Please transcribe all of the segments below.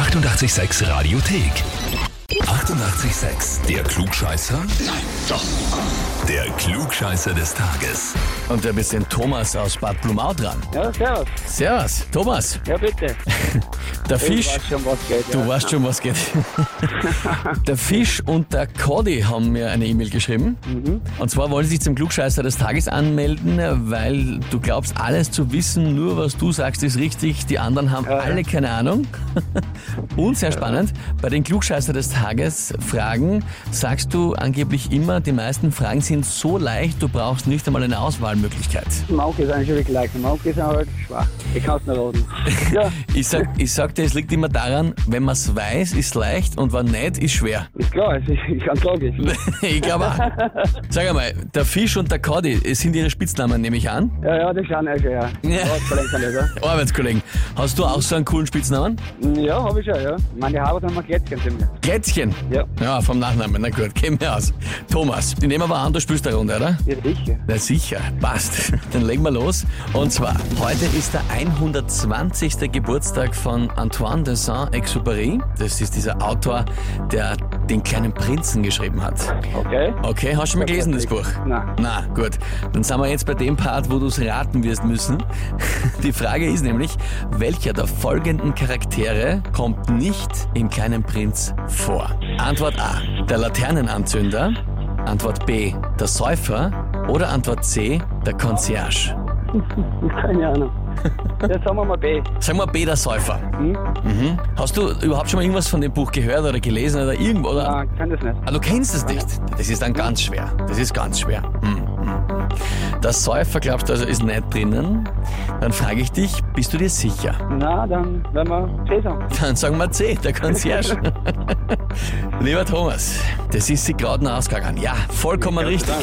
886 Radiothek. 88,6. Der Klugscheißer? Nein, doch. Der Klugscheißer des Tages. Und da bist den Thomas aus Bad Blumau dran. Ja, servus. Servus, Thomas. Ja, bitte. Der Ich Fisch. weiß schon, was geht. Du ja. weißt schon, was geht. der Fisch und der Cody haben mir eine E-Mail geschrieben. Mhm. Und zwar wollen sie sich zum Klugscheißer des Tages anmelden, weil du glaubst, alles zu wissen, nur was du sagst, ist richtig. Die anderen haben ja. alle keine Ahnung. und sehr spannend, bei den Klugscheißer des Tages Fragen sagst du angeblich immer, die meisten Fragen sind so leicht, du brauchst nicht einmal eine Auswahlmöglichkeit. Mauke ist eigentlich wirklich leicht. Mauke ist halt schwach. Ich kann es nicht raten. Ja, Ich sag, ich sag dir, es liegt immer daran, wenn man es weiß, ist leicht und wenn nicht, ist schwer. ist klar. Es ist ganz logisch. ich glaube auch. Sag einmal, der Fisch und der Cody, sind ihre Spitznamen, nehme ich an. Ja, ja, das schauen wir schon, ja. Ja. Arbeitskollegen sind. Hast du auch so einen coolen Spitznamen? ja. Ja, habe ich schon, ja. Meine Haare haben wir Glätzchen ziemlich. Glätzchen. Ja. Ja, vom Nachnamen. Na gut, gehen wir aus. Thomas, ich nehme aber an, du spielst eine Runde, oder? Ja, sicher. Na sicher, passt. Dann legen wir los. Und zwar, heute ist der 120. Geburtstag von Antoine de Saint-Exupéry. Das ist dieser Autor, der den kleinen Prinzen geschrieben hat. Okay. Okay, hast du schon mal gelesen, das Buch? Nein. Na, gut. Dann sind wir jetzt bei dem Part, wo du es raten wirst müssen. Die Frage ist nämlich, welcher der folgenden Charaktere kommt nicht im Kleinen Prinz vor? Antwort A, der Laternenanzünder. Antwort B, der Säufer. Oder Antwort C, der Concierge. Keine Ahnung. Jetzt sagen wir mal B. Sagen wir B, der Säufer. Hm? Mhm. Hast du überhaupt schon mal irgendwas von dem Buch gehört oder gelesen oder irgendwo? Oder? Nein, ich kann das nicht. Ah, du kennst es nicht. Das ist dann ganz schwer. Das ist ganz schwer. Hm. Der Säufer, glaubst du, also ist nicht drinnen? Dann frage ich dich, bist du dir sicher? Na, dann werden wir C sagen. Dann sagen wir C, der Concierge. Lieber Thomas, das ist sie gerade noch ausgegangen. Ja, vollkommen richtig.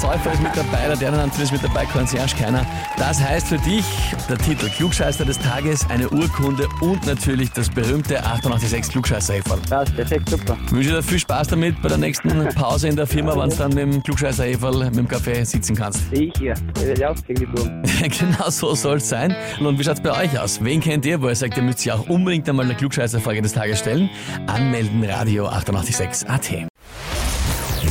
Säufer ist mit dabei, der Dernenanzug ist mit dabei, Concierge keiner. Das heißt für dich der Titel Klugscheißer des Tages, eine Urkunde und natürlich das berühmte 886 klugscheißer -Häferl. Das ist perfekt, super. Ich wünsche dir viel Spaß damit bei der nächsten Pause in der Firma, wenn du dann mit dem klugscheißer mit dem Kaffee sitzen kannst. Ja, gegen die Buben. genau so soll es sein. Und wie schaut's bei euch aus? Wen kennt ihr, wo ihr sagt, ihr müsst sich auch unbedingt einmal eine Klugscheißer-Frage des Tages stellen? Anmelden, Radio 886 AT.